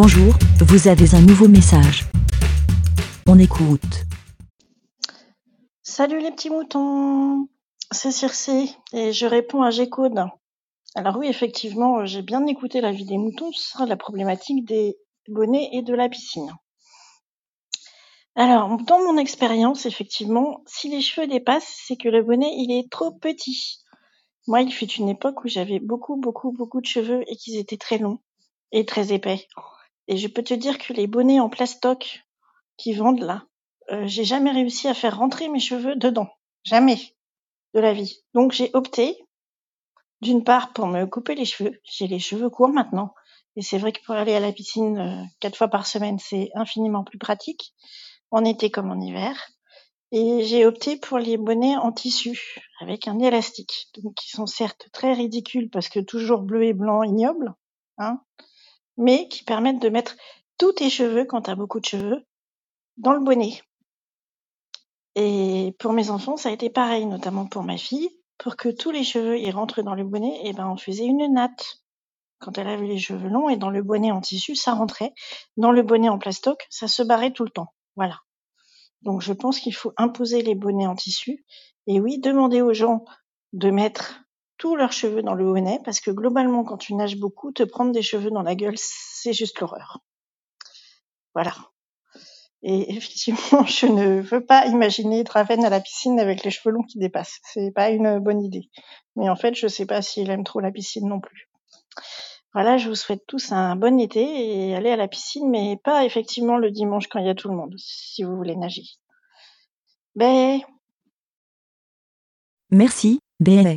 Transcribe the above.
Bonjour, vous avez un nouveau message. On écoute. Salut les petits moutons, c'est Circé et je réponds à G-Code. Alors oui, effectivement, j'ai bien écouté la vie des moutons sur la problématique des bonnets et de la piscine. Alors, dans mon expérience, effectivement, si les cheveux dépassent, c'est que le bonnet, il est trop petit. Moi, il fut une époque où j'avais beaucoup, beaucoup, beaucoup de cheveux et qu'ils étaient très longs et très épais. Et je peux te dire que les bonnets en plastoc qui vendent là, euh, j'ai jamais réussi à faire rentrer mes cheveux dedans. Jamais de la vie. Donc j'ai opté, d'une part, pour me couper les cheveux. J'ai les cheveux courts maintenant. Et c'est vrai que pour aller à la piscine euh, quatre fois par semaine, c'est infiniment plus pratique, en été comme en hiver. Et j'ai opté pour les bonnets en tissu, avec un élastique. Donc qui sont certes très ridicules parce que toujours bleu et blanc ignoble, hein, mais qui permettent de mettre tous tes cheveux, quand tu as beaucoup de cheveux, dans le bonnet. Et pour mes enfants, ça a été pareil, notamment pour ma fille. Pour que tous les cheveux y rentrent dans le bonnet, et ben on faisait une natte quand elle avait les cheveux longs et dans le bonnet en tissu, ça rentrait. Dans le bonnet en plastoc, ça se barrait tout le temps. Voilà. Donc je pense qu'il faut imposer les bonnets en tissu. Et oui, demander aux gens de mettre tous leurs cheveux dans le bonnet parce que globalement, quand tu nages beaucoup, te prendre des cheveux dans la gueule, c'est juste l'horreur. Voilà. Et effectivement, je ne veux pas imaginer Draven à la piscine avec les cheveux longs qui dépassent. C'est pas une bonne idée. Mais en fait, je sais pas s'il aime trop la piscine non plus. Voilà, je vous souhaite tous un bon été et allez à la piscine, mais pas effectivement le dimanche quand il y a tout le monde, si vous voulez nager. Ben. Merci, BLA.